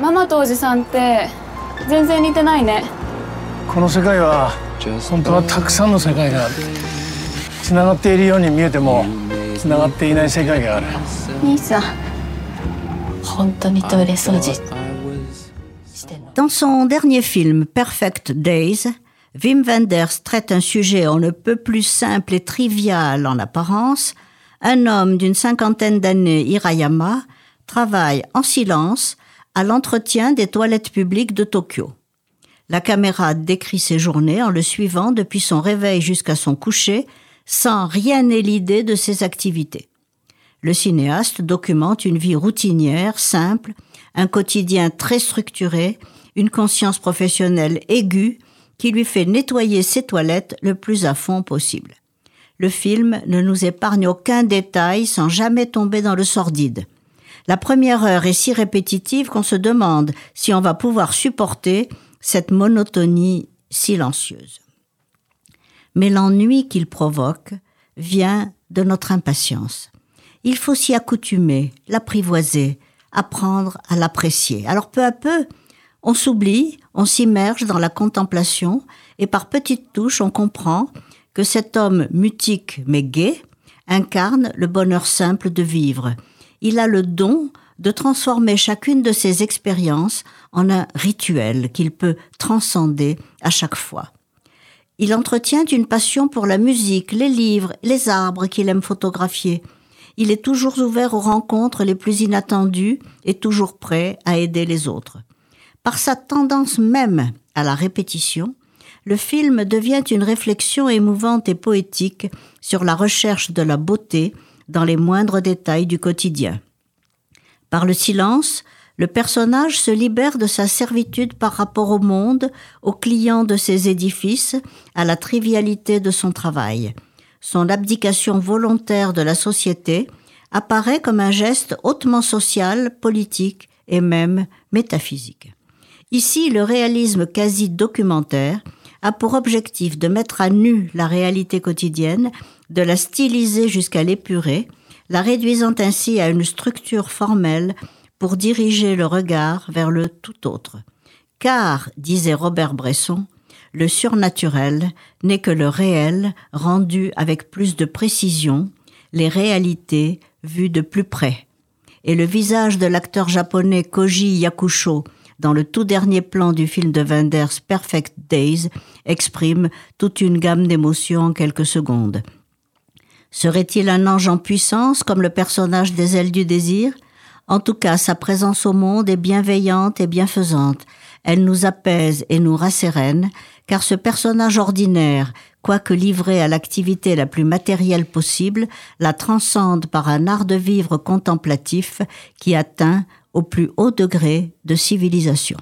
ママとおじさんって全然似てないねこの世界は本当はたくさんの世界があるつながっているように見えてもつながっていない世界がある兄さん本当にトイレ掃除 Dans son dernier film Perfect Days, Wim Wenders traite un sujet on ne peut plus simple et trivial en apparence. Un homme d'une cinquantaine d'années, Hirayama, travaille en silence à l'entretien des toilettes publiques de Tokyo. La caméra décrit ses journées en le suivant depuis son réveil jusqu'à son coucher, sans rien élider de ses activités. Le cinéaste documente une vie routinière, simple, un quotidien très structuré, une conscience professionnelle aiguë qui lui fait nettoyer ses toilettes le plus à fond possible. Le film ne nous épargne aucun détail sans jamais tomber dans le sordide. La première heure est si répétitive qu'on se demande si on va pouvoir supporter cette monotonie silencieuse. Mais l'ennui qu'il provoque vient de notre impatience. Il faut s'y accoutumer, l'apprivoiser, apprendre à l'apprécier. Alors peu à peu, on s'oublie, on s'immerge dans la contemplation et par petites touches on comprend que cet homme mutique mais gai incarne le bonheur simple de vivre. Il a le don de transformer chacune de ses expériences en un rituel qu'il peut transcender à chaque fois. Il entretient une passion pour la musique, les livres, les arbres qu'il aime photographier. Il est toujours ouvert aux rencontres les plus inattendues et toujours prêt à aider les autres. Par sa tendance même à la répétition, le film devient une réflexion émouvante et poétique sur la recherche de la beauté dans les moindres détails du quotidien. Par le silence, le personnage se libère de sa servitude par rapport au monde, aux clients de ses édifices, à la trivialité de son travail. Son abdication volontaire de la société apparaît comme un geste hautement social, politique et même métaphysique. Ici, le réalisme quasi documentaire a pour objectif de mettre à nu la réalité quotidienne, de la styliser jusqu'à l'épurer, la réduisant ainsi à une structure formelle pour diriger le regard vers le tout autre. Car, disait Robert Bresson, le surnaturel n'est que le réel rendu avec plus de précision, les réalités vues de plus près. Et le visage de l'acteur japonais Koji Yakusho dans le tout dernier plan du film de Wenders Perfect Days, exprime toute une gamme d'émotions en quelques secondes. Serait-il un ange en puissance comme le personnage des ailes du désir? En tout cas, sa présence au monde est bienveillante et bienfaisante. Elle nous apaise et nous rassérène, car ce personnage ordinaire, quoique livré à l'activité la plus matérielle possible, la transcende par un art de vivre contemplatif qui atteint au plus haut degré de civilisation.